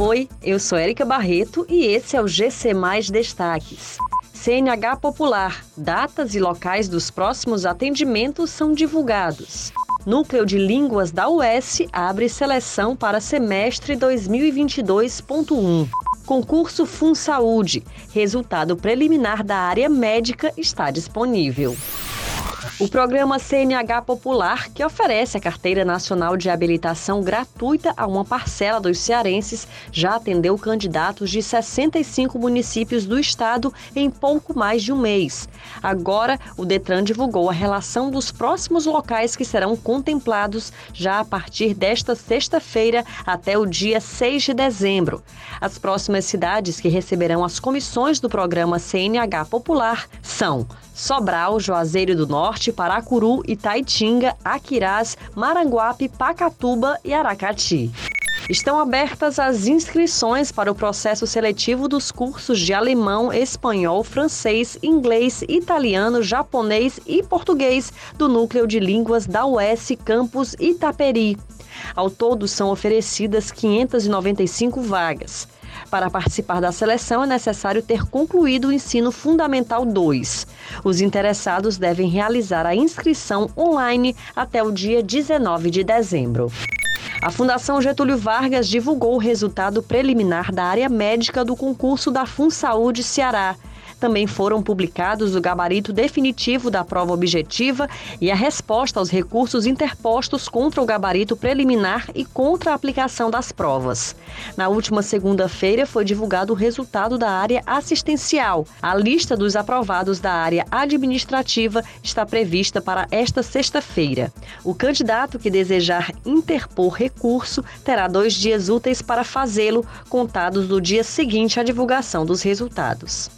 Oi, eu sou Érica Barreto e esse é o GC Mais Destaques. CNH Popular. Datas e locais dos próximos atendimentos são divulgados. Núcleo de Línguas da UES abre seleção para semestre 2022.1. Concurso Fun Saúde. Resultado preliminar da área médica está disponível. O programa CNH Popular, que oferece a Carteira Nacional de Habilitação gratuita a uma parcela dos cearenses, já atendeu candidatos de 65 municípios do estado em pouco mais de um mês. Agora, o Detran divulgou a relação dos próximos locais que serão contemplados já a partir desta sexta-feira até o dia 6 de dezembro. As próximas cidades que receberão as comissões do programa CNH Popular são Sobral, Juazeiro do Norte, Paracuru, Itaitinga, Aquirás, Maranguape, Pacatuba e Aracati. Estão abertas as inscrições para o processo seletivo dos cursos de alemão, espanhol, francês, inglês, italiano, japonês e português do Núcleo de Línguas da UES Campus Itaperi. Ao todo, são oferecidas 595 vagas. Para participar da seleção é necessário ter concluído o ensino fundamental 2. Os interessados devem realizar a inscrição online até o dia 19 de dezembro. A Fundação Getúlio Vargas divulgou o resultado preliminar da área médica do concurso da FunSaúde Ceará. Também foram publicados o gabarito definitivo da prova objetiva e a resposta aos recursos interpostos contra o gabarito preliminar e contra a aplicação das provas. Na última segunda-feira foi divulgado o resultado da área assistencial. A lista dos aprovados da área administrativa está prevista para esta sexta-feira. O candidato que desejar interpor recurso terá dois dias úteis para fazê-lo, contados do dia seguinte à divulgação dos resultados.